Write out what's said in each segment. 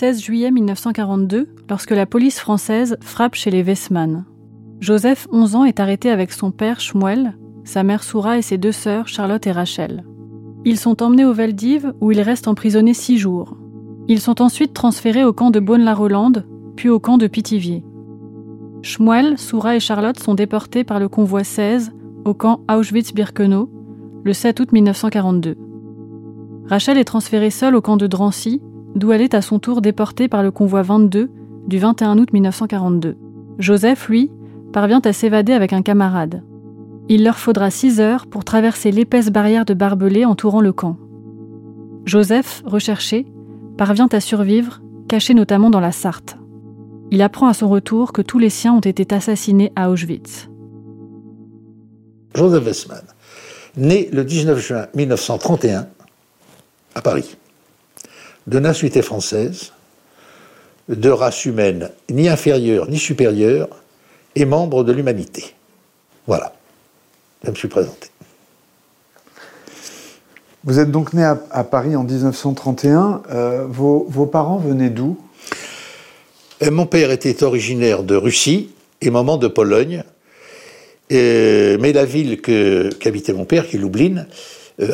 16 juillet 1942 lorsque la police française frappe chez les Wessmann. Joseph, 11 ans, est arrêté avec son père Schmuel, sa mère Soura et ses deux sœurs Charlotte et Rachel. Ils sont emmenés au Veldiv où ils restent emprisonnés six jours. Ils sont ensuite transférés au camp de Beaune-la-Rolande, puis au camp de Pithiviers. Schmuel, Soura et Charlotte sont déportés par le convoi 16 au camp Auschwitz-Birkenau le 7 août 1942. Rachel est transférée seule au camp de Drancy, d'où elle est à son tour déportée par le convoi 22 du 21 août 1942. Joseph, lui, parvient à s'évader avec un camarade. Il leur faudra six heures pour traverser l'épaisse barrière de barbelés entourant le camp. Joseph, recherché, parvient à survivre, caché notamment dans la Sarthe. Il apprend à son retour que tous les siens ont été assassinés à Auschwitz. Joseph Westman, né le 19 juin 1931 à Paris, de nationalité française, de race humaine ni inférieure ni supérieure, et membre de l'humanité. Voilà, je me suis présenté. Vous êtes donc né à, Paris en 1931. Euh, vos, vos, parents venaient d'où? Euh, Mon père était originaire de Russie et maman de Pologne. Euh, mais la ville qu'habitait mon père, qui est Lublin,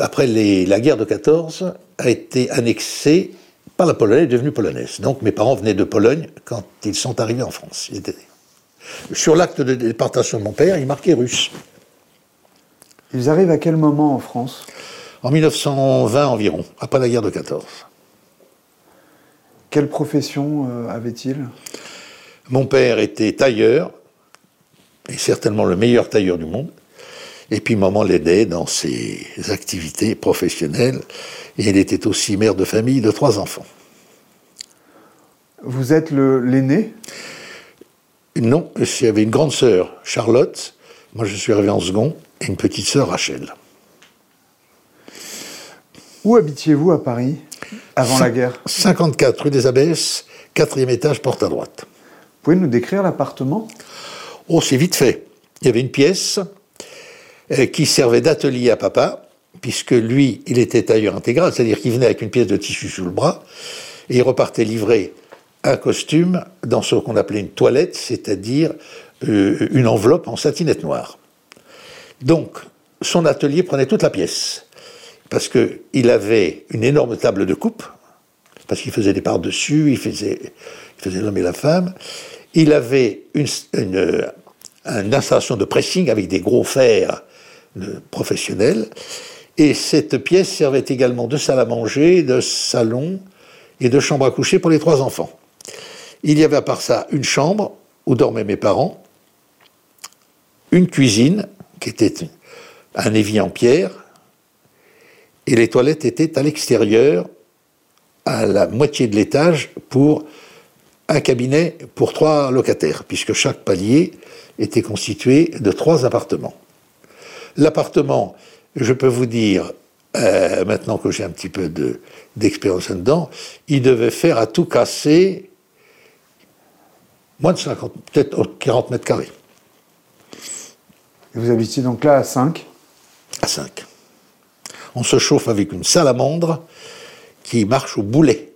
après la guerre de 14, a été annexée par la Pologne, est devenue polonaise. Donc mes parents venaient de Pologne quand ils sont arrivés en France. Étaient sur l'acte de déportation de mon père, il marquait russe. Ils arrivent à quel moment en France? En 1920 environ, après la guerre de 14. Quelle profession euh, avait-il? Mon père était tailleur, et certainement le meilleur tailleur du monde. Et puis maman l'aidait dans ses activités professionnelles. Et il était aussi mère de famille de trois enfants. Vous êtes l'aîné? Non, il y avait une grande sœur, Charlotte, moi je suis arrivé en second, et une petite sœur, Rachel. Où habitiez-vous à Paris avant la guerre? 54 rue des Abbesses, quatrième étage, porte à droite. Vous pouvez nous décrire l'appartement? Oh, c'est vite fait. Il y avait une pièce qui servait d'atelier à papa, puisque lui, il était tailleur intégral, c'est-à-dire qu'il venait avec une pièce de tissu sous le bras, et il repartait livré un costume dans ce qu'on appelait une toilette, c'est-à-dire euh, une enveloppe en satinette noire. Donc, son atelier prenait toute la pièce, parce qu'il avait une énorme table de coupe, parce qu'il faisait des parts dessus, il faisait, il faisait l'homme et la femme. Il avait une, une, installation de pressing avec des gros fers professionnels, et cette pièce servait également de salle à manger, de salon et de chambre à coucher pour les trois enfants. Il y avait à part ça une chambre où dormaient mes parents, une cuisine qui était un évier en pierre, et les toilettes étaient à l'extérieur, à la moitié de l'étage, pour un cabinet pour trois locataires, puisque chaque palier était constitué de trois appartements. L'appartement, je peux vous dire, euh, maintenant que j'ai un petit peu d'expérience dedans, il devait faire à tout casser moins de 50, peut-être 40 mètres carrés. Et vous habitiez donc là à 5 À 5. On se chauffe avec une salamandre qui marche au boulet,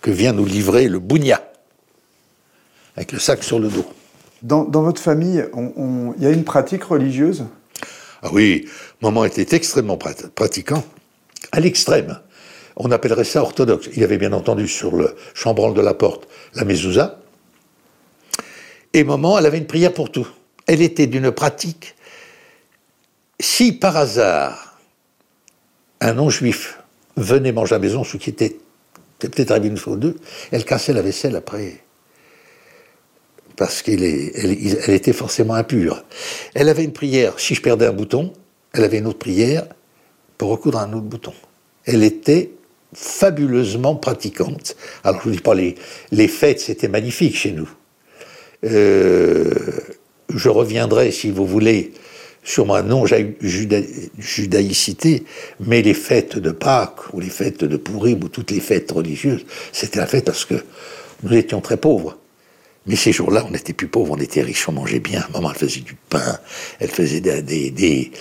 que vient nous livrer le bougna, avec le sac sur le dos. Dans, votre famille, il y a une pratique religieuse? Ah oui, maman était extrêmement pratiquant, à l'extrême. On appellerait ça orthodoxe. Il y avait bien entendu sur le chambranle de la porte la mezouza. Et maman, elle avait une prière pour tout. Elle était d'une pratique. Si par hasard un non-juif venait manger à la maison, ce qui était peut-être arrivé une fois deux, elle cassait la vaisselle après. Parce qu'elle elle, était forcément impure. Elle avait une prière, si je perdais un bouton, elle avait une autre prière pour recoudre un autre bouton. Elle était fabuleusement pratiquante. Alors je ne dis pas les, les fêtes, c'était magnifique chez nous. Euh, je reviendrai, si vous voulez, sur ma non-judaïcité, mais les fêtes de Pâques, ou les fêtes de Pourim, ou toutes les fêtes religieuses, c'était la fête parce que nous étions très pauvres. Mais ces jours-là, on n'était plus pauvres, on était riches, on mangeait bien. Maman, elle faisait du pain, elle faisait des,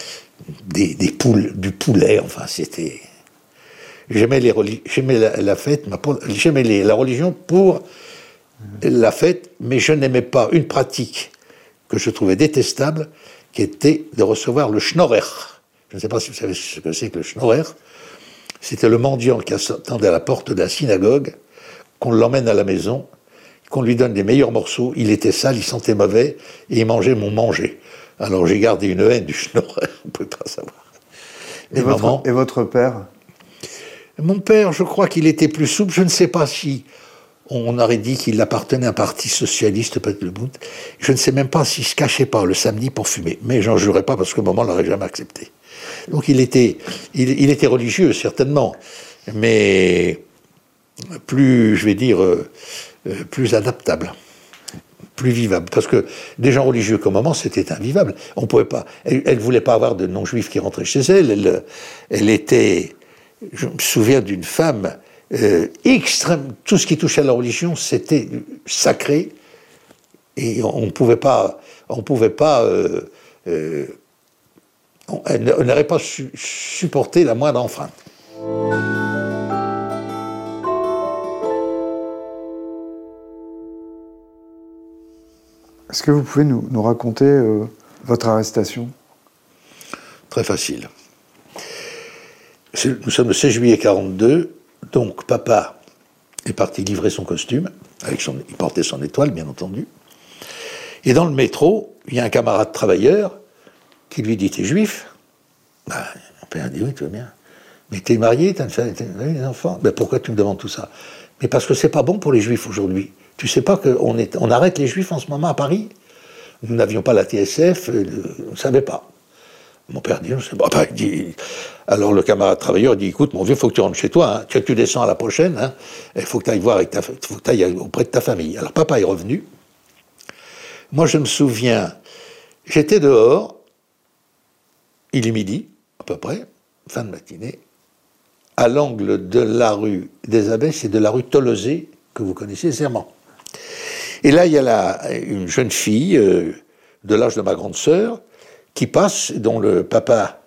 poules, du poulet, enfin, c'était... J'aimais, la, fête, j'aimais la religion pour la fête, mais je n'aimais pas une pratique que je trouvais détestable, qui était de recevoir le schnorrer. Je ne sais pas si vous savez ce que c'est que le schnorrer. C'était le mendiant qui attendait à la porte de synagogue, qu'on l'emmène à la maison, qu'on lui donne des meilleurs morceaux. Il était sale, il sentait mauvais, et il mangeait mon manger. Alors j'ai gardé une haine du schnorrer, on ne peut pas savoir. Et, votre, et votre père? Mon père, je crois qu'il était plus souple. Je ne sais pas si on aurait dit qu'il appartenait à un parti socialiste, peut-être le bout. Je ne sais même pas s'il se cachait pas le samedi pour fumer. Mais j'en jurerais pas parce que maman l'aurait jamais accepté. Donc il était, il, était religieux, certainement. Mais plus, je vais dire, euh, plus adaptable. Plus vivable. Parce que des gens religieux comme maman, c'était invivable. On pouvait pas. Elle ne voulait pas avoir de non-juifs qui rentraient chez elle. elle. Elle était. Je me souviens d'une femme euh, extrême, tout ce qui touchait à la religion, c'était sacré, et on ne pouvait pas, on pouvait pas, euh, euh, on n'aurait pas supporté la moindre enfreinte. Est-ce que vous pouvez nous, raconter votre arrestation? Très facile. Nous sommes le 16 juillet 42. Donc papa est parti livrer son costume, avec son, il portait son étoile bien entendu. Et dans le métro, il y a un camarade travailleur qui lui dit T'es juif? Bah, Mon père dit Oui, tout va bien. Mais t'es marié, t'as des enfants ben, Pourquoi tu me demandes tout ça? Mais parce que c'est pas bon pour les juifs aujourd'hui. Tu sais pas qu'on on arrête les juifs en ce moment à Paris? Nous n'avions pas la TSF, euh, on ne savait pas. Mon père dit, c'est bon. dit, alors le camarade travailleur dit, écoute, mon vieux, faut que tu rentres chez toi, hein. tu, descends à la prochaine, hein. il faut que tu ailles voir avec ta, faut que tu ailles auprès de ta famille. Alors papa est revenu. Moi, je me souviens, j'étais dehors, il est midi, à peu près, fin de matinée, à l'angle de la rue des Abbesses et de la rue Tolosé, que vous connaissez aisément. Et là, il y a une jeune fille euh, de l'âge de ma grande sœur, qui passe, dont le papa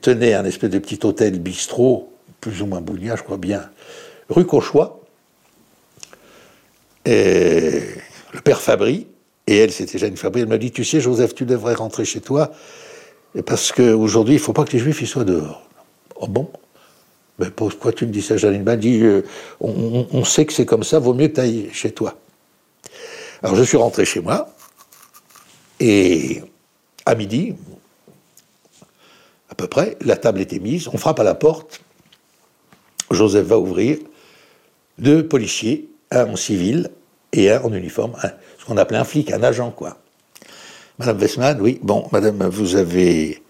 tenait un espèce de petit hôtel bistrot, plus ou moins bougnat, je crois bien, rue Cauchois. Et le père Fabry, et elle, c'était Jeanne Fabry, elle m'a dit Tu sais, Joseph, tu devrais rentrer chez toi, parce qu'aujourd'hui, il ne faut pas que les juifs ils soient dehors. Oh bon? Mais pourquoi tu me dis ça, Jeanne m'a dit euh, on, on, sait que c'est comme ça, vaut mieux que tu ailles chez toi. Alors je suis rentré chez moi, et à midi, à peu près, la table était mise, on frappe à la porte, Joseph va ouvrir, deux policiers, un en civil et un en uniforme, ce qu'on appelait un flic, un agent, quoi. Madame Westman, oui, bon, madame, vous avez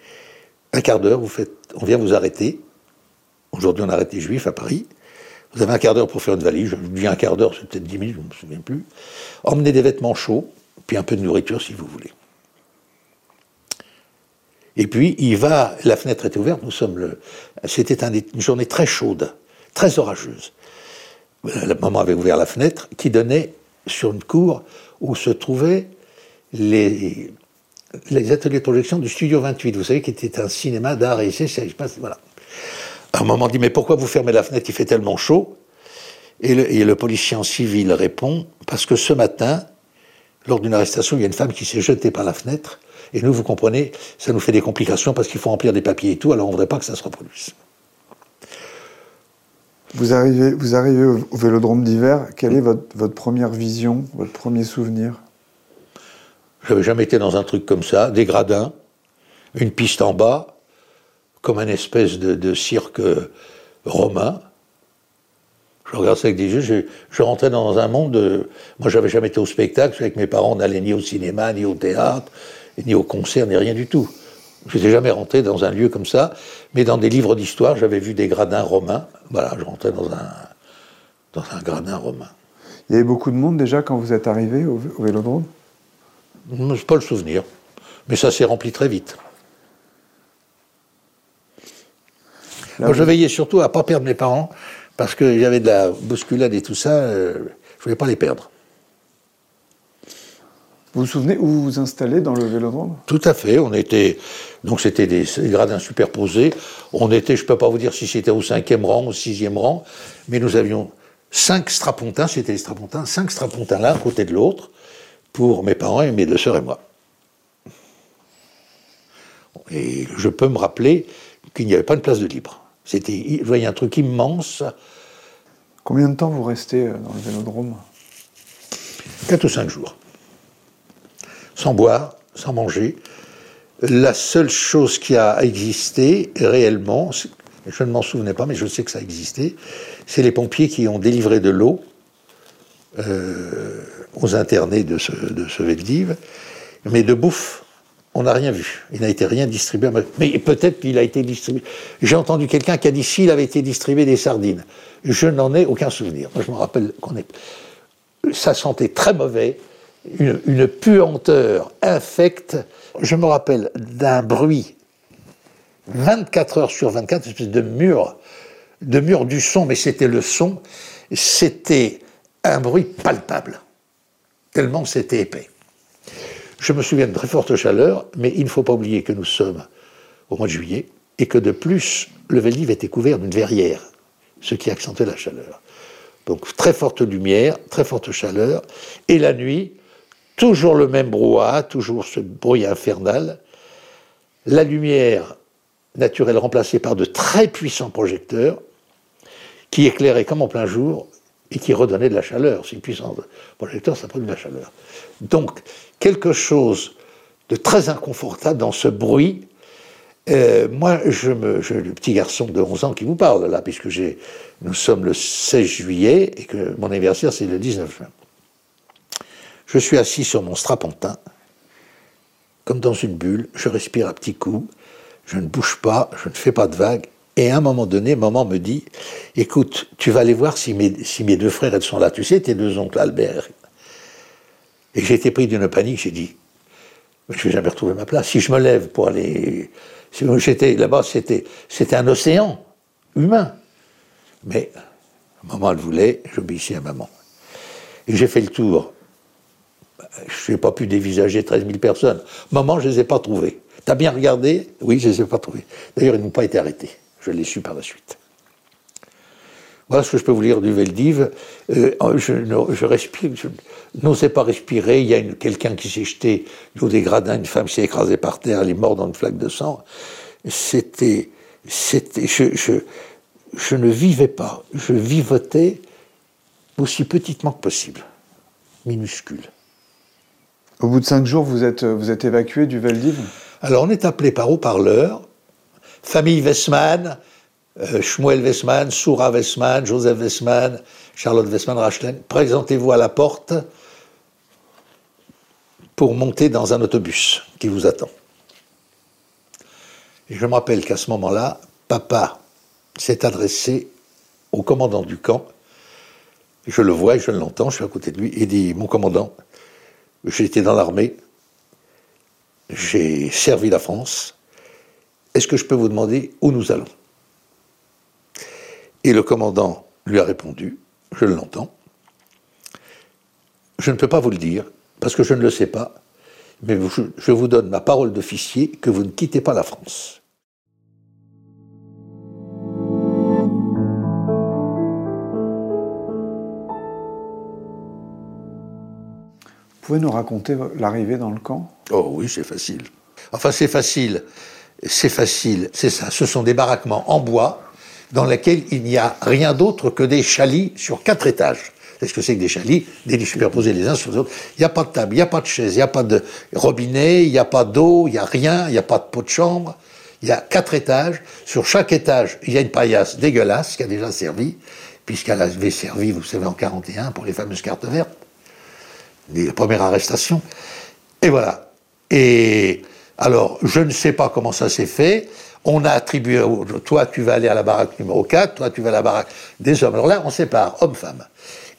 un quart d'heure, vous faites, on vient vous arrêter. Aujourd'hui, on a arrêté juifs à Paris. Vous avez un quart d'heure pour faire une valise. Je dis un quart d'heure, c'est peut-être dix minutes, je ne me souviens plus. Emmenez des vêtements chauds, puis un peu de nourriture si vous voulez. Et puis, il va, la fenêtre était ouverte, nous sommes le, c'était une journée très chaude, très orageuse. La maman avait ouvert la fenêtre qui donnait sur une cour où se trouvaient les, les ateliers de projection du Studio 28, vous savez, qui était un cinéma d'art et essai, voilà. À un moment, on dit, mais pourquoi vous fermez la fenêtre, il fait tellement chaud? Et le, et le policier en civil répond, parce que ce matin, lors d'une arrestation, il y a une femme qui s'est jetée par la fenêtre, et nous, vous comprenez, ça nous fait des complications parce qu'il faut remplir des papiers et tout, alors on ne voudrait pas que ça se reproduise. Vous arrivez, vous arrivez au, vélodrome d'hiver, quelle est votre, votre, première vision, votre premier souvenir? Je n'avais jamais été dans un truc comme ça, des gradins, une piste en bas, comme un espèce de, de cirque romain. Je regardais ça avec des yeux, je, je rentrais dans un monde. De, moi, j'avais jamais été au spectacle, avec mes parents, on n'allait ni au cinéma, ni au théâtre, ni au concert, ni rien du tout. Je n'étais jamais rentré dans un lieu comme ça, mais dans des livres d'histoire, j'avais vu des gradins romains. Voilà, je rentrais dans un, dans un gradin romain. Il y avait beaucoup de monde déjà quand vous êtes arrivé au, au vélodrome? Je n'ai pas le souvenir, mais ça s'est rempli très vite. Là, Moi, je veillais surtout à ne pas perdre mes parents, parce qu'il y avait de la bousculade et tout ça, euh, je ne voulais pas les perdre. Vous vous souvenez où vous vous installez dans le vélodrome? Tout à fait. On était donc c'était des, des, gradins superposés. On était, je ne peux pas vous dire si c'était au cinquième rang, au sixième rang, mais nous avions cinq strapontins, c'était les strapontins, cinq strapontins l'un à côté de l'autre pour mes parents et mes deux sœurs et moi. Et je peux me rappeler qu'il n'y avait pas de place de libre. C'était, vous voyez, un truc immense. Combien de temps vous restez dans le vélodrome? Quatre ou cinq jours sans boire, sans manger. La seule chose qui a existé réellement, je ne m'en souvenais pas, mais je sais que ça a existé, c'est les pompiers qui ont délivré de l'eau euh, aux internés de ce, de ce Veldiv, mais de bouffe, on n'a rien vu. Il n'a été rien distribué. Mais peut-être qu'il a été distribué. J'ai entendu quelqu'un qui a dit s'il avait été distribué des sardines. Je n'en ai aucun souvenir. Moi, je me rappelle qu'on est. Ça sentait très mauvais une, une, puanteur infecte. Je me rappelle d'un bruit 24 heures sur 24, une espèce de mur, de mur du son, mais c'était le son, c'était un bruit palpable, tellement c'était épais. Je me souviens de très forte chaleur, mais il ne faut pas oublier que nous sommes au mois de juillet et que de plus, le Veldiv était couvert d'une verrière, ce qui accentuait la chaleur. Donc très forte lumière, très forte chaleur, et la nuit, toujours le même brouhaha, toujours ce bruit infernal, la lumière naturelle remplacée par de très puissants projecteurs qui éclairaient comme en plein jour et qui redonnaient de la chaleur. C'est puissant projecteur, ça produit de la chaleur. Donc, quelque chose de très inconfortable dans ce bruit. Euh, moi, je me, le petit garçon de 11 ans qui vous parle là, puisque nous sommes le 16 juillet et que mon anniversaire c'est le 19 juin. Je suis assis sur mon strapontin, comme dans une bulle, je respire à petits coups, je ne bouge pas, je ne fais pas de vagues, et à un moment donné, maman me dit, écoute, tu vas aller voir si mes, deux frères elles sont là, tu sais, tes deux oncles Albert. Et j'ai été pris d'une panique, j'ai dit, je ne vais jamais retrouver ma place. Si je me lève pour aller... Si j'étais là-bas, c'était, c'était un océan humain. Mais maman le voulait, j'obéissais à maman. Et j'ai fait le tour je n'ai pas pu dévisager 13 000 personnes. Maman, je ne les ai pas trouvés. T'as bien regardé? Oui, je ne les ai pas trouvés. D'ailleurs, ils n'ont pas été arrêtés. Je l'ai su par la suite. Voilà ce que je peux vous lire du Veldiv. Euh, je, je, respire, je n'osais pas respirer. Il y a quelqu'un qui s'est jeté du haut des gradins, une femme s'est écrasée par terre, elle est morte dans une flaque de sang. C'était, c'était, je, je, je ne vivais pas. Je vivotais aussi petitement que possible, minuscule. Au bout de cinq jours, vous êtes, vous êtes évacué du Veldiv? Alors on est appelé par haut-parleur, famille Westman, euh, Shmuel Soura Westman, Joseph Westman, Charlotte Westman, Rachlen, présentez-vous à la porte pour monter dans un autobus qui vous attend. Et je me rappelle qu'à ce moment-là, papa s'est adressé au commandant du camp. Je le vois et je l'entends, je suis à côté de lui, et dit Mon commandant, j'ai été dans l'armée, j'ai servi la France, est-ce que je peux vous demander où nous allons? Et le commandant lui a répondu, je l'entends, je ne peux pas vous le dire, parce que je ne le sais pas, mais je vous donne ma parole d'officier que vous ne quittez pas la France. Vous pouvez nous raconter l'arrivée dans le camp? Oh oui, c'est facile. Enfin, c'est facile. C'est facile, c'est ça. Ce sont des baraquements en bois dans lesquels il n'y a rien d'autre que des chalis sur quatre étages. quest ce que c'est que des chalis Des lits superposés les uns sur les autres. Il n'y a pas de table, il n'y a pas de chaise, il n'y a pas de robinet, il n'y a pas d'eau, il n'y a rien, il n'y a pas de pot de chambre. Il y a quatre étages. Sur chaque étage, il y a une paillasse dégueulasse qui a déjà servi, puisqu'elle avait servi, vous savez, en 41 pour les fameuses cartes vertes la première arrestation. Et voilà. Et alors, je ne sais pas comment ça s'est fait. On a attribué, toi tu vas aller à la baraque numéro 4, toi tu vas à la baraque des hommes. Alors là, on sépare, homme-femme.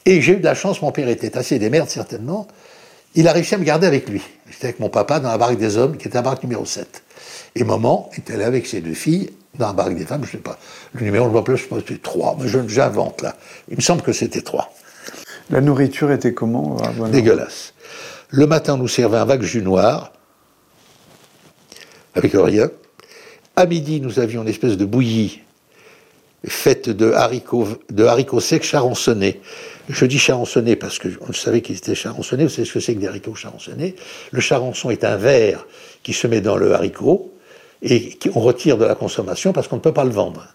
Et j'ai eu de la chance, mon père était assez des merdes certainement. Il a réussi à me garder avec lui. J'étais avec mon papa dans la baraque des hommes, qui était la baraque numéro 7. Et maman était là avec ses deux filles dans la baraque des femmes, je ne sais pas. Le numéro, je ne vois plus, je pense que c'était 3, mais j'invente là. Il me semble que c'était 3. La nourriture était comment Dégueulasse. Le matin, on nous servait un vague jus noir, avec rien. À midi, nous avions une espèce de bouillie faite de haricots, secs charançonnés. Je dis charançonnés parce qu'on savait qu'ils étaient charançonnés. Vous savez ce que c'est que des haricots charançonnés Le charançon est un verre qui se met dans le haricot et qu'on retire de la consommation parce qu'on ne peut pas le vendre.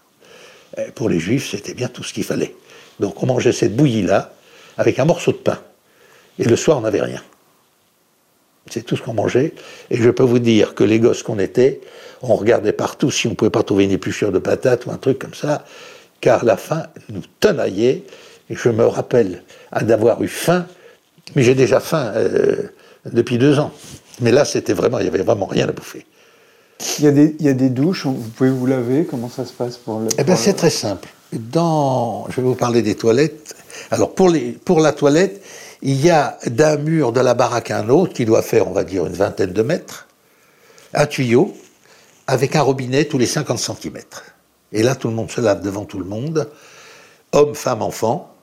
Pour les juifs, c'était bien tout ce qu'il fallait. Donc on mangeait cette bouillie-là avec un morceau de pain. Et le soir, on n'avait rien. C'est tout ce qu'on mangeait. Et je peux vous dire que les gosses qu'on était, on regardait partout si on ne pouvait pas trouver une épluchure de patates ou un truc comme ça, car la faim nous tenaillait. Et je me rappelle d'avoir eu faim, mais j'ai déjà faim euh, depuis deux ans. Mais là, c'était vraiment, il n'y avait vraiment rien à bouffer. Il y, a des, il y, a des, douches, vous pouvez vous laver, comment ça se passe pour le... Eh bien, c'est très simple. Dans, je vais vous parler des toilettes. Alors, pour, les, pour la toilette, il y a d'un mur de la baraque à un autre, qui doit faire, on va dire, une vingtaine de mètres, un tuyau avec un robinet tous les 50 cm. Et là, tout le monde se lave devant tout le monde, hommes, femmes, enfants.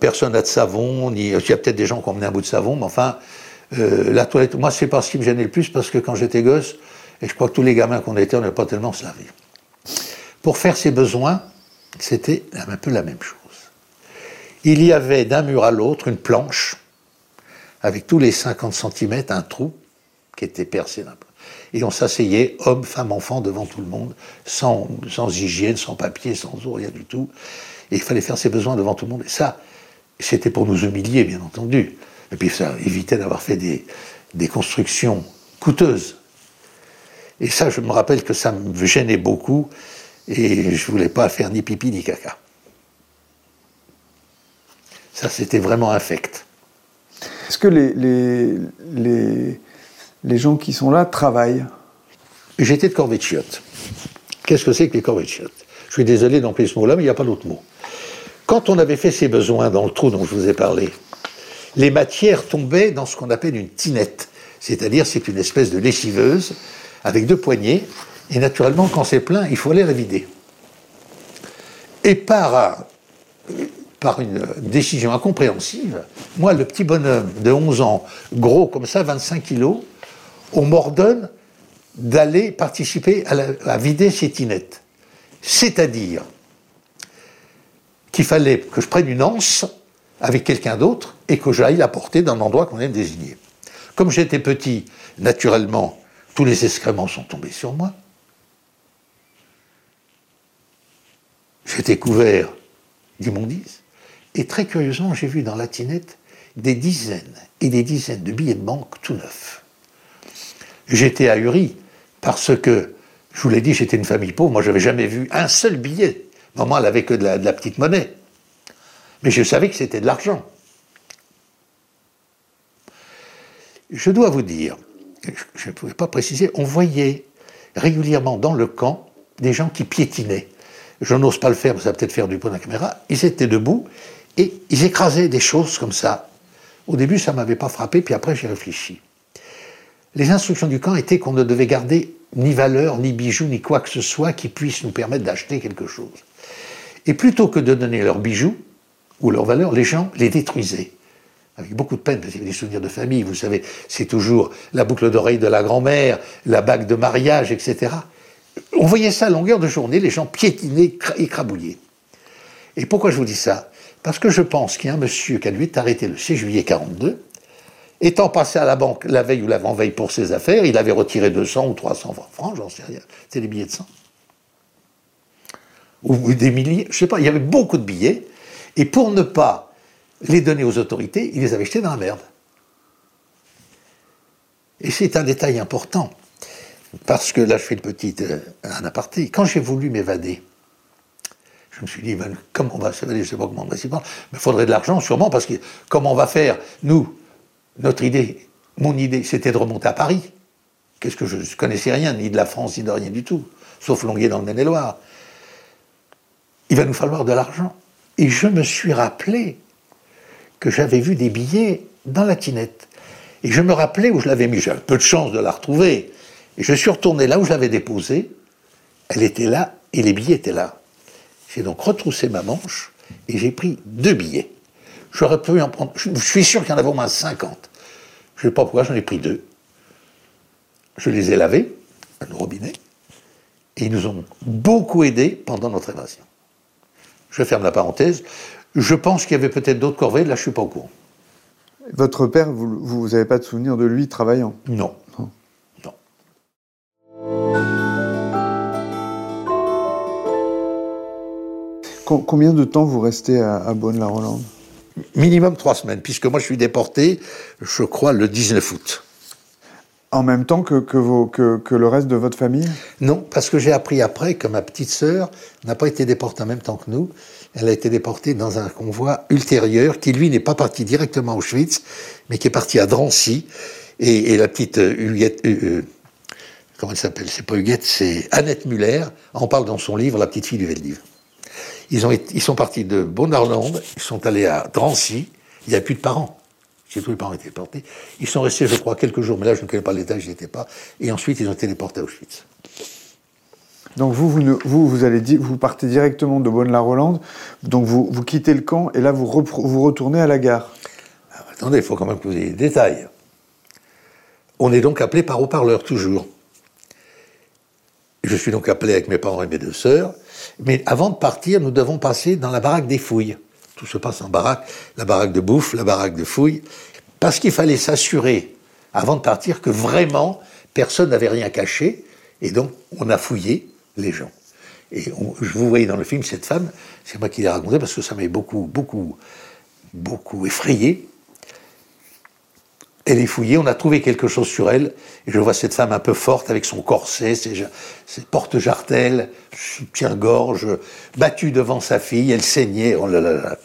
Personne n'a de savon, ni, il y a peut-être des gens qui ont mené un bout de savon, mais enfin, euh, la toilette, moi, c'est pas ce qui me gênait le plus, parce que quand j'étais gosse, et je crois que tous les gamins qu'on était, on n'avait pas tellement se laver. Pour faire ses besoins, c'était un peu la même chose il y avait d'un mur à l'autre une planche avec tous les 50 cm un trou qui était percé d'un Et on s'asseyait, homme, femme, enfant, devant tout le monde, sans, hygiène, sans papier, sans eau, rien du tout. Et il fallait faire ses besoins devant tout le monde. Et ça, c'était pour nous humilier, bien entendu. Et puis ça évitait d'avoir fait des, constructions coûteuses. Et ça, je me rappelle que ça me gênait beaucoup, et je voulais pas faire ni pipi ni caca. Ça, c'était vraiment infect. Est-ce que les, les, les, gens qui sont là travaillent? J'étais de corvée de chiottes. Qu'est-ce que c'est que les corvées de chiottes? Je suis désolé d'employer ce mot-là, mais il n'y a pas d'autre mot. Quand on avait fait ses besoins dans le trou dont je vous ai parlé, les matières tombaient dans ce qu'on appelle une tinette. C'est-à-dire, c'est une espèce de lessiveuse avec deux poignées. Et naturellement, quand c'est plein, il faut aller la vider. Et par par une décision incompréhensive, moi, le petit bonhomme de 11 ans, gros comme ça, 25 kilos, on m'ordonne d'aller participer à, la, vider ces tinettes. C'est-à-dire qu'il fallait que je prenne une anse avec quelqu'un d'autre et que j'aille la porter dans un endroit qu'on aime désigner. Comme j'étais petit, naturellement, tous les excréments sont tombés sur moi. J'étais couvert d'immondices. Et très curieusement, j'ai vu dans la tinette des dizaines et des dizaines de billets de banque tout neufs. J'étais ahuri parce que, je vous l'ai dit, j'étais une famille pauvre, moi je n'avais jamais vu un seul billet. Maman, elle n'avait que de la, petite monnaie. Mais je savais que c'était de l'argent. Je dois vous dire, je ne pouvais pas préciser, on voyait régulièrement dans le camp des gens qui piétinaient. Je n'ose pas le faire, ça va peut-être faire du point de la caméra. Ils étaient debout et ils écrasaient des choses comme ça. Au début, ça ne m'avait pas frappé, puis après, j'ai réfléchi. Les instructions du camp étaient qu'on ne devait garder ni valeur, ni bijoux, ni quoi que ce soit qui puisse nous permettre d'acheter quelque chose. Et plutôt que de donner leurs bijoux ou leurs valeurs, les gens les détruisaient. Avec beaucoup de peine, parce qu'il y avait des souvenirs de famille, vous savez, c'est toujours la boucle d'oreille de la grand-mère, la bague de mariage, etc. On voyait ça à longueur de journée, les gens piétinaient, écrabouillaient. Et pourquoi je vous dis ça? Parce que je pense qu'il y a un monsieur qui a lui été arrêté le 6 juillet 42, étant passé à la banque la veille ou l'avant-veille pour ses affaires, il avait retiré 200 ou 300 francs, j'en sais rien. C'est des billets de 100. Ou des milliers, je sais pas, il y avait beaucoup de billets. Et pour ne pas les donner aux autorités, il les avait jetés dans la merde. Et c'est un détail important. Parce que là, je fais une petite, euh, un aparté. Quand j'ai voulu m'évader, je me suis dit, ben, comment on va va s'y prendre. Mais il faudrait de l'argent, sûrement, parce que comment on va faire? Nous, notre idée, mon idée, c'était de remonter à Paris. Qu'est-ce que je ne connaissais rien, ni de la France, ni de rien du tout, sauf Longuet dans le Maine-et-Loire. Il va nous falloir de l'argent. Et je me suis rappelé que j'avais vu des billets dans la tinette. Et je me rappelais où je l'avais mis. J'avais peu de chance de la retrouver. Et je suis retourné là où je l'avais déposée. Elle était là et les billets étaient là. J'ai donc retroussé ma manche et j'ai pris deux billets. J'aurais pu en prendre. Je suis sûr qu'il y en avait au moins 50. Je ne sais pas pourquoi, j'en ai pris deux. Je les ai lavés à nos robinets. Et ils nous ont beaucoup aidés pendant notre évasion. Je ferme la parenthèse. Je pense qu'il y avait peut-être d'autres corvées, là je ne suis pas au courant. Votre père, vous n'avez pas de souvenir de lui travaillant? Non. Combien de temps vous restez à, à Beaune-la-Rolande? Minimum trois semaines, puisque moi je suis déporté, je crois, le 19 août. En même temps que, que, le reste de votre famille? Non, parce que j'ai appris après que ma petite sœur n'a pas été déportée en même temps que nous. Elle a été déportée dans un convoi ultérieur qui, lui, n'est pas parti directement à Auschwitz, mais qui est parti à Drancy. Et, la petite euh, Huguette, euh, euh, comment elle s'appelle? C'est pas Huguette, c'est Annette Muller, en parle dans son livre La petite fille du Veldiv. Ils, ont ils sont partis de Bonarlande, ils sont allés à Drancy, il n'y a plus de parents. Si tous les parents étaient déportés. Ils sont restés, je crois, quelques jours, mais là, je ne connais pas l'état, je n'y étais pas. Et ensuite, ils ont été déportés à Auschwitz. Donc vous, vous, vous, vous, allez, vous partez directement de Bonne-la-Rolande, donc vous, vous quittez le camp et là vous, vous retournez à la gare. Ah, attendez, il faut quand même que vous ayez des détails. On est donc appelé par haut-parleur, toujours. Je suis donc appelé avec mes parents et mes deux sœurs, mais avant de partir, nous devons passer dans la baraque des fouilles. Tout se passe en baraque, la baraque de bouffe, la baraque de fouilles, parce qu'il fallait s'assurer, avant de partir, que vraiment personne n'avait rien caché, et donc on a fouillé les gens. Et je vous voyais dans le film cette femme, c'est moi qui l'ai raconté parce que ça m'a beaucoup, beaucoup, beaucoup effrayé. Elle est fouillée, on a trouvé quelque chose sur elle, et je vois cette femme un peu forte avec son corset, ses, porte-jartelles, soutien-gorge, battue devant sa fille, elle saignait, oh là là là.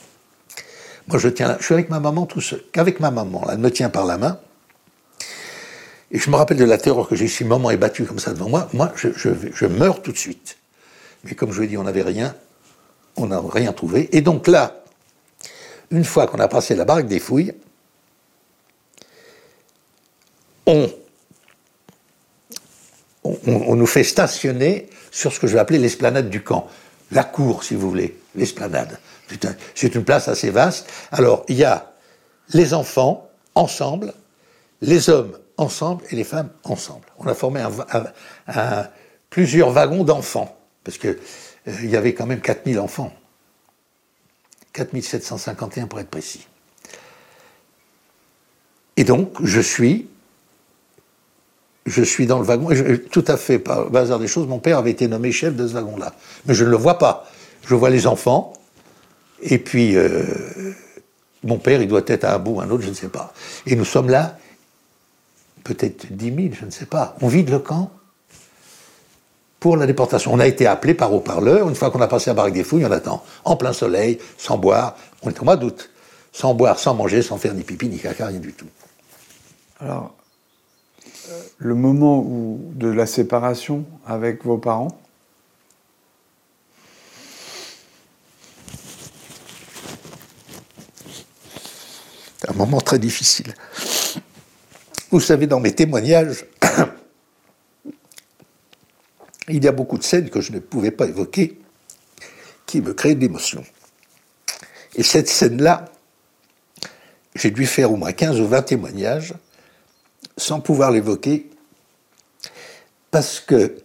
Moi je tiens, je suis avec ma maman tout seul, qu'avec ma maman, elle me tient par la main, et je me rappelle de la terreur que j'ai si maman est battue comme ça devant moi. Moi, je, meurs tout de suite. Mais comme je l'ai dit, on n'avait rien. On n'a rien trouvé. Et donc là, une fois qu'on a passé la barque des fouilles, on, nous fait stationner sur ce que je vais appeler l'esplanade du camp. La cour, si vous voulez, l'esplanade. C'est une place assez vaste. Alors, il y a les enfants ensemble, les hommes ensemble et les femmes ensemble. On a formé plusieurs wagons d'enfants, parce qu'il euh, y avait quand même 4000 enfants. 4751 pour être précis. Et donc, je suis, je suis dans le wagon, tout à fait par hasard des choses, mon père avait été nommé chef de ce wagon-là. Mais je ne le vois pas. Je vois les enfants, et puis euh, mon père, il doit être à un bout, à un autre, je ne sais pas. Et nous sommes là, peut-être 10 000, je ne sais pas. On vide le camp pour la déportation. On a été appelé par haut-parleur. Une fois qu'on a passé à Baraque des Fouilles, on attend en plein soleil, sans boire. On est au mois d'août. Sans boire, sans manger, sans faire ni pipi, ni caca, rien du tout. Alors, le moment de la séparation avec vos parents un moment très difficile. Vous savez, dans mes témoignages, il y a beaucoup de scènes que je ne pouvais pas évoquer qui me créent de l'émotion. Et cette scène-là, j'ai dû faire au moins 15 ou 20 témoignages sans pouvoir l'évoquer parce que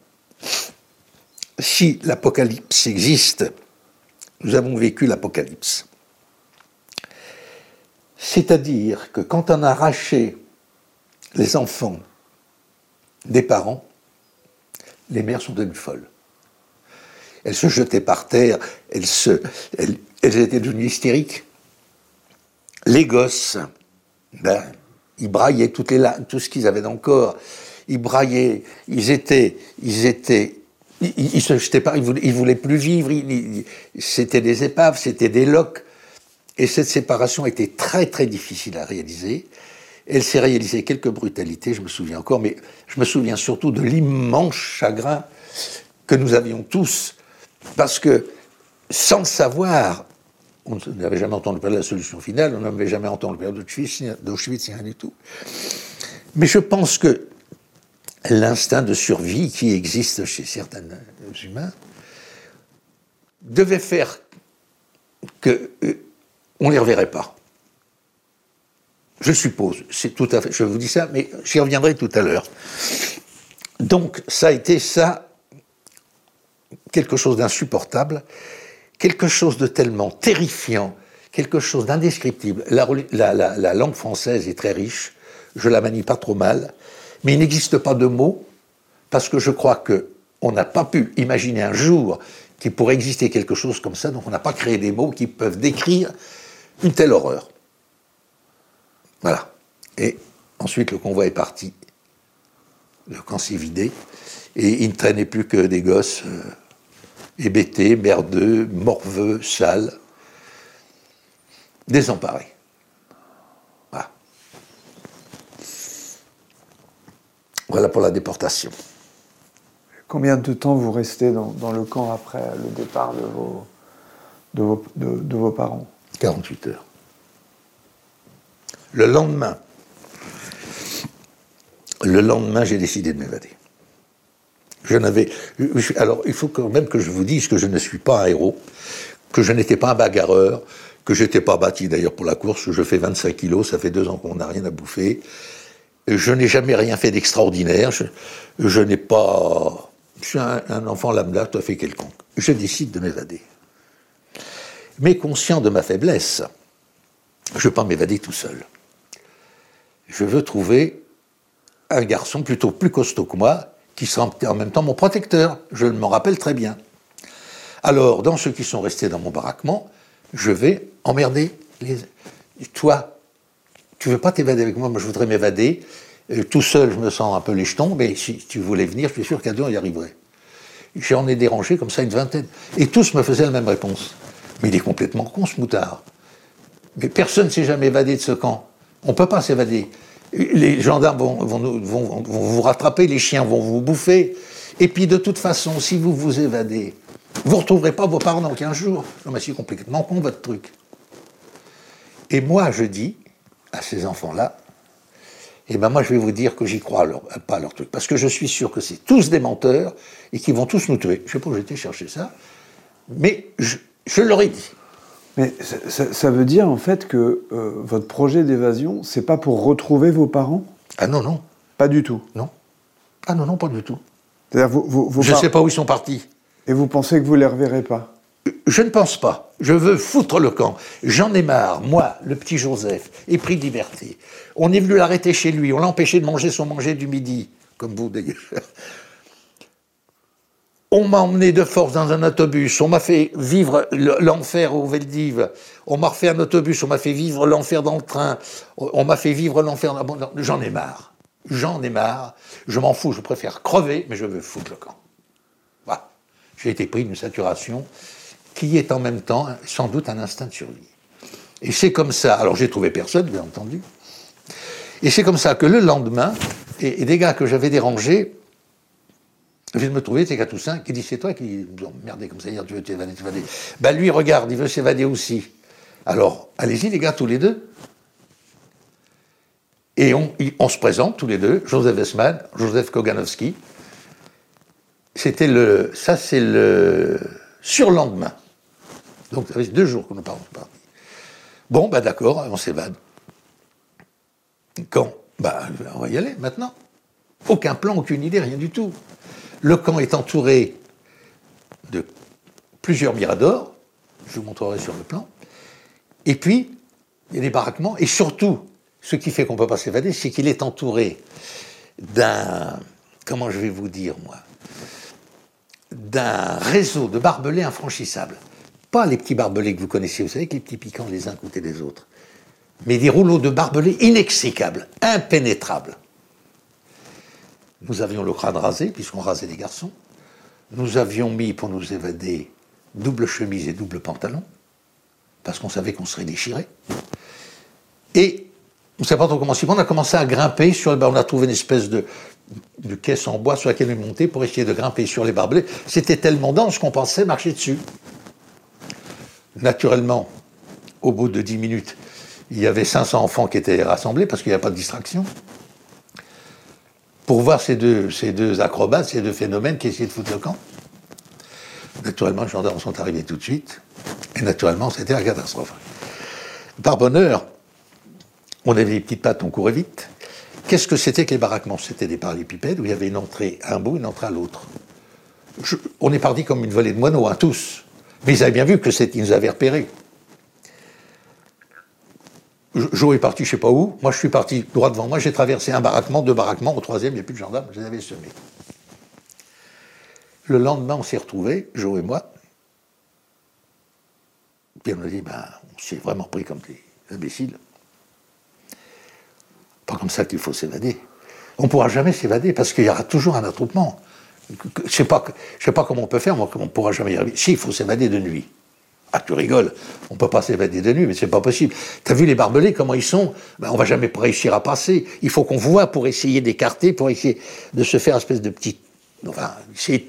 si l'apocalypse existe, nous avons vécu l'apocalypse. C'est-à-dire que quand on a arraché les enfants des parents, les mères sont devenues folles. Elles se jetaient par terre, elles, elles, étaient devenues hystériques. Les gosses, ben, ils braillaient tout ce qu'ils avaient dans le corps. Ils braillaient, ils étaient, ils étaient ils, se ils voulaient, voulaient plus vivre. C'était des épaves, c'était des loques. Et cette séparation était très très difficile à réaliser. Elle s'est réalisée quelques brutalités, je me souviens encore, mais je me souviens surtout de l'immense chagrin que nous avions tous, parce que sans le savoir, on n'avait jamais entendu parler de la solution finale, on n'avait jamais entendu parler d'Auschwitz, rien du tout. Mais je pense que l'instinct de survie qui existe chez certains humains devait faire que euh, on les reverrait pas. Je suppose, c'est tout à fait. Je vous dis ça, mais j'y reviendrai tout à l'heure. Donc, ça a été ça, quelque chose d'insupportable, quelque chose de tellement terrifiant, quelque chose d'indescriptible. La, la, langue française est très riche, je la manie pas trop mal, mais il n'existe pas de mots, parce que je crois que on n'a pas pu imaginer un jour qu'il pourrait exister quelque chose comme ça, donc on n'a pas créé des mots qui peuvent décrire une telle horreur. Voilà. Et ensuite, le convoi est parti. Le camp s'est vidé. Et il ne traînait plus que des gosses euh, hébétés, merdeux, morveux, sales, désemparés. Voilà. Voilà pour la déportation. Combien de temps vous restez dans, le camp après le départ de vos, de vos, de vos parents? 48 heures. Le lendemain, le lendemain, j'ai décidé de m'évader. Alors, il faut quand même que je vous dise que je ne suis pas un héros, que je n'étais pas un bagarreur, que je n'étais pas bâti d'ailleurs pour la course. Je fais 25 kilos, ça fait deux ans qu'on n'a rien à bouffer. Je n'ai jamais rien fait d'extraordinaire. Je, n'ai pas. Je suis un, un enfant lambda tout à fait quelconque. Je décide de m'évader. Mais conscient de ma faiblesse, je ne veux pas m'évader tout seul. Je veux trouver un garçon plutôt plus costaud que moi, qui sera en même temps mon protecteur. Je me rappelle très bien. Alors, dans ceux qui sont restés dans mon baraquement, je vais emmerder les. Toi, tu veux pas t'évader avec moi, moi je voudrais m'évader. Euh, tout seul, je me sens un peu les jetons, mais si tu voulais venir, je suis sûr qu'à deux, on y arriverait. J'en ai dérangé comme ça une vingtaine. Et tous me faisaient la même réponse. Mais il est complètement con, ce moutard. Mais personne ne s'est jamais évadé de ce camp. On ne peut pas s'évader. Les gendarmes vont, vous rattraper, les chiens vont vous bouffer. Et puis, de toute façon, si vous vous évadez, vous ne retrouverez pas vos parents dans 15 jours. Non, mais c'est complètement con, votre truc. Et moi, je dis à ces enfants-là, eh ben moi, je vais vous dire que j'y crois pas à leur truc. Parce que je suis sûr que c'est tous des menteurs et qu'ils vont tous nous tuer. Je ne sais pas où j'étais chercher ça. Mais je, je leur ai dit. Mais ça, veut dire en fait que euh, votre projet d'évasion, c'est pas pour retrouver vos parents? Ah non, non. Pas du tout Non. Ah non, non, pas du tout. Vous, je ne sais pas où ils sont partis. Et vous pensez que vous les reverrez pas? Je ne pense pas. Je veux foutre le camp. J'en ai marre, moi, le petit Joseph, est pris de liberté. On est venu l'arrêter chez lui, on l'a empêché de manger son manger du midi, comme vous d'ailleurs. On m'a emmené de force dans un autobus, on m'a fait vivre l'enfer au Veldiv, on m'a refait un autobus, on m'a fait vivre l'enfer dans le train, on m'a fait vivre l'enfer dans... J'en ai marre. J'en ai marre. Je m'en fous, je préfère crever, mais je veux foutre le camp. Voilà. J'ai été pris d'une saturation qui est en même temps sans doute un instinct de survie. Et c'est comme ça, alors j'ai trouvé personne, bien entendu, et c'est comme ça que le lendemain, et des gars que j'avais dérangés, je viens de me trouver, c'est Toussaint qui dit c'est toi qui merdez comme ça, tu veux t'évader, t'évader. Ben lui regarde, il veut s'évader aussi. Alors allez-y les gars tous les deux. Et on, se présente tous les deux, Joseph Esman, Joseph Koganowski. C'était le, ça c'est le surlendemain. Donc ça fait deux jours que nous parlons pas. Bon, bah d'accord, on s'évade. Quand? Bah, on va y aller maintenant. Aucun plan, aucune idée, rien du tout. Le camp est entouré de plusieurs miradors, je vous montrerai sur le plan. Et puis, il y a des baraquements, et surtout, ce qui fait qu'on ne peut pas s'évader, c'est qu'il est entouré d'un, comment je vais vous dire moi, d'un réseau de barbelés infranchissables. Pas les petits barbelés que vous connaissez, vous savez, avec les petits piquants les uns côté des autres, mais des rouleaux de barbelés inextricables, impénétrables. Nous avions le crâne rasé, puisqu'on rasait les garçons. Nous avions mis, pour nous évader, double chemise et double pantalon, parce qu'on savait qu'on serait déchiré. Et on ne savait pas comment. On a commencé à grimper sur. Ben, on a trouvé une espèce de, de caisse en bois sur laquelle on montait pour essayer de grimper sur les barbelés. C'était tellement dense qu'on pensait marcher dessus. Naturellement, au bout de 10 minutes, il y avait 500 enfants qui étaient rassemblés parce qu'il n'y a pas de distraction. Pour voir ces deux, acrobates, ces deux phénomènes qui essayaient de foutre le camp. Naturellement, les gendarmes sont arrivés tout de suite. Et naturellement, c'était la catastrophe. Par bonheur, on avait des petites pattes, on courait vite. Qu'est-ce que c'était que les baraquements? C'était des parallépipèdes où il y avait une entrée à un bout, une entrée à l'autre. on est parti comme une volée de moineaux, hein, tous. Mais ils avaient bien vu que ils nous avaient repérés. Joe est parti je ne sais pas où. Moi, je suis parti droit devant moi. J'ai traversé un baraquement, deux baraquements. Au troisième, il n'y a plus de gendarmes. Je les avais semés. Le lendemain, on s'est retrouvés, Joe et moi. Puis on a dit, ben, on s'est vraiment pris comme des imbéciles. Pas comme ça qu'il faut s'évader. On ne pourra jamais s'évader parce qu'il y aura toujours un attroupement. Je ne sais, pas, sais pas comment on peut faire, on ne pourra jamais y arriver. Si, il faut s'évader de nuit. Ah, tu rigoles, on peut pas s'évader de nuit, mais c'est pas possible. Tu as vu les barbelés, comment ils sont? Ben, On va jamais réussir à passer. Il faut qu'on voit pour essayer d'écarter, pour essayer de se faire une espèce de petit. Enfin, c'est.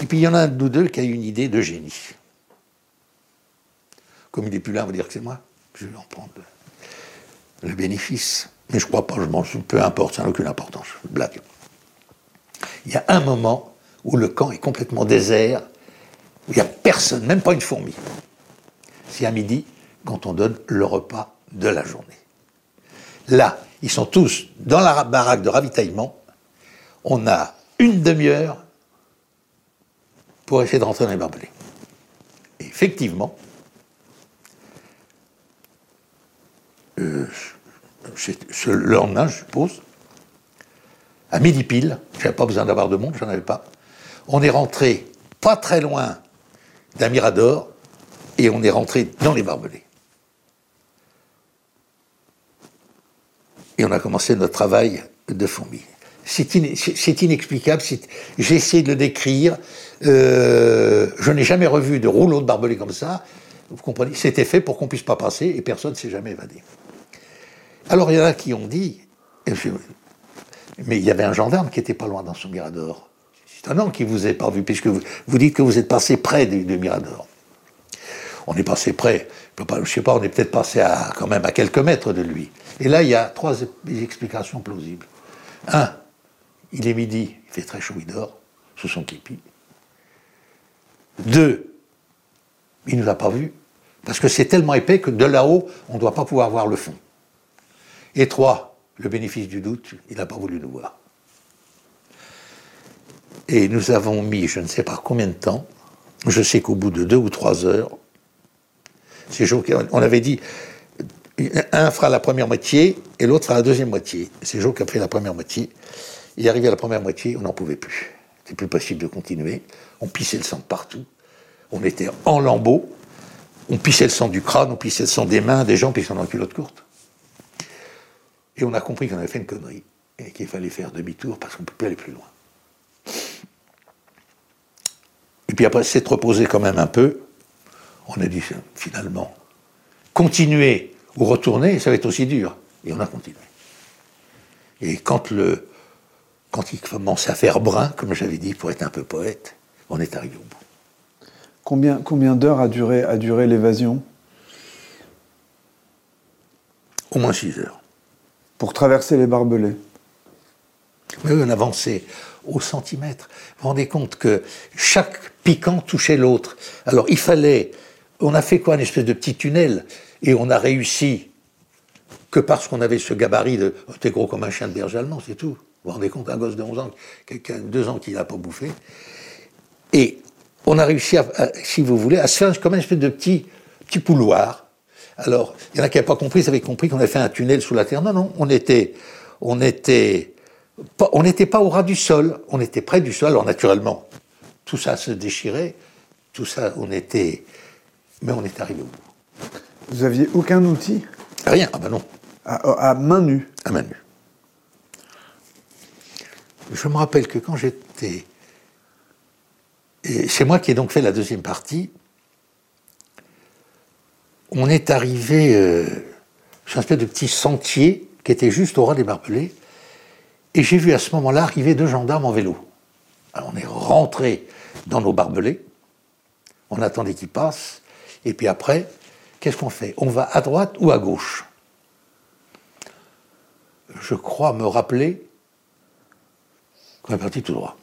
Et puis il y en a un de nous deux qui a une idée de génie. Comme il n'est plus là, on va dire que c'est moi. Je vais en prendre le bénéfice. Mais je crois pas, je m'en peu importe, ça n'a aucune importance. Blague. Il y a un moment où le camp est complètement désert, où il n'y a personne, même pas une fourmi. C'est à midi, quand on donne le repas de la journée. Là, ils sont tous dans la baraque de ravitaillement. On a une demi-heure pour essayer de rentrer dans les barbelés. Effectivement, euh, le lendemain, je suppose, à midi pile, j'avais pas besoin d'avoir de monde, j'en avais pas. On est rentré pas très loin d'un mirador et on est rentré dans les barbelés. Et on a commencé notre travail de fourmi. C'est inexplicable, j'ai essayé de le décrire, euh, je n'ai jamais revu de rouleau de barbelés comme ça, vous comprenez, c'était fait pour qu'on puisse pas passer et personne ne s'est jamais évadé. Alors il y en a qui ont dit, mais il y avait un gendarme qui était pas loin dans son mirador. C'est étonnant qu'il vous ait pas vu, puisque vous, vous dites que vous êtes passé près du, mirador. On est passé près, je ne sais pas, on est peut-être passé à, quand même à quelques mètres de lui. Et là, il y a trois explications plausibles. Un, il est midi, il fait très chaud, il dort, sous son képi. Deux, il ne nous a pas vus, parce que c'est tellement épais que de là-haut, on ne doit pas pouvoir voir le fond. Et trois, le bénéfice du doute, il n'a pas voulu nous voir. Et nous avons mis, je ne sais pas combien de temps, je sais qu'au bout de deux ou trois heures, on avait dit, un fera la première moitié et l'autre fera la deuxième moitié. C'est Joe qui a fait la première moitié. Il est arrivé à la première moitié, on n'en pouvait plus. C'était plus possible de continuer. On pissait le sang partout. On était en lambeaux. On pissait le sang du crâne, on pissait le sang des mains, des gens, puis sont en culotte courte. Et on a compris qu'on avait fait une connerie et qu'il fallait faire demi-tour parce qu'on ne peut plus aller plus loin. Et puis après s'être reposé quand même un peu, on a dit finalement, continuer ou retourner, ça va être aussi dur. Et on a continué. Et quand, le, quand il commençait à faire brun, comme j'avais dit, pour être un peu poète, on est arrivé au bout. Combien, combien d'heures a duré, a duré l'évasion? Au moins 6 heures. Pour traverser les barbelés Oui, on avançait au centimètre. Vous vous rendez compte que chaque piquant touchait l'autre. Alors il fallait. On a fait quoi Une espèce de petit tunnel. Et on a réussi que parce qu'on avait ce gabarit de. Oh, T'es gros comme un chien de berger allemand, c'est tout. Vous vous rendez compte Un gosse de 11 ans, quelqu'un de 2 ans qui n'a pas bouffé. Et on a réussi, si vous voulez, à se faire comme une espèce de petit, petit couloir. Alors, il y en a qui n'avaient pas compris, ils avaient compris qu'on avait fait un tunnel sous la terre. Non, non, on était, on était, on n'était pas au ras du sol, on était près du sol. Alors, naturellement, tout ça se déchirait, tout ça, on était, mais on est arrivé au bout. Vous aviez aucun outil? Rien, ah ben non, à, à main nue à main nue. Je me rappelle que quand j'étais c'est moi qui ai donc fait la deuxième partie. On est arrivé euh, sur un espèce de petit sentier qui était juste au ras des barbelés. Et j'ai vu à ce moment-là arriver deux gendarmes en vélo. On est rentré dans nos barbelés. On attendait qu'ils passent. Et puis après, qu'est-ce qu'on fait? On va à droite ou à gauche? Je crois me rappeler qu'on est parti tout droit.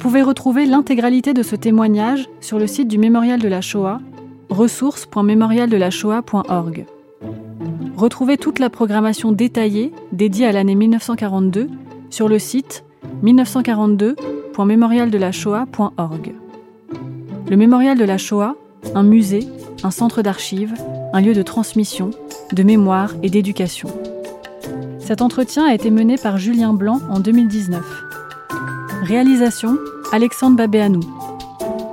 Pouvez retrouver l'intégralité de ce témoignage sur le site du Mémorial de la Shoah, ressources.mémorialdelashoah.org. Retrouvez toute la programmation détaillée dédiée à l'année 1942 sur le site 1942.mémorialdelashoah.org. Le Mémorial de la Shoah, un musée, un centre d'archives, un lieu de transmission, de mémoire et d'éducation. Cet entretien a été mené par Julien Blanc en 2019. Réalisation Alexandre Babéanou.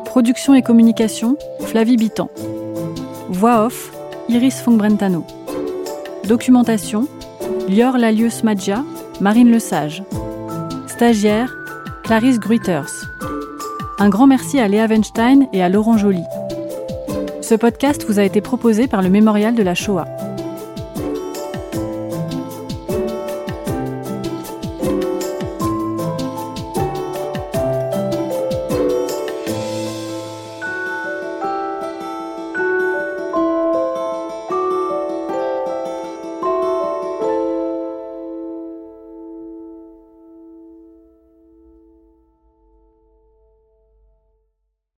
Production et communication Flavie Bitan. Voix off Iris Fongbrentano. Documentation Lior Lalieu Smadja, Marine Lesage. Stagiaire Clarisse Gruiters. Un grand merci à Léa Weinstein et à Laurent Joly. Ce podcast vous a été proposé par le Mémorial de la Shoah.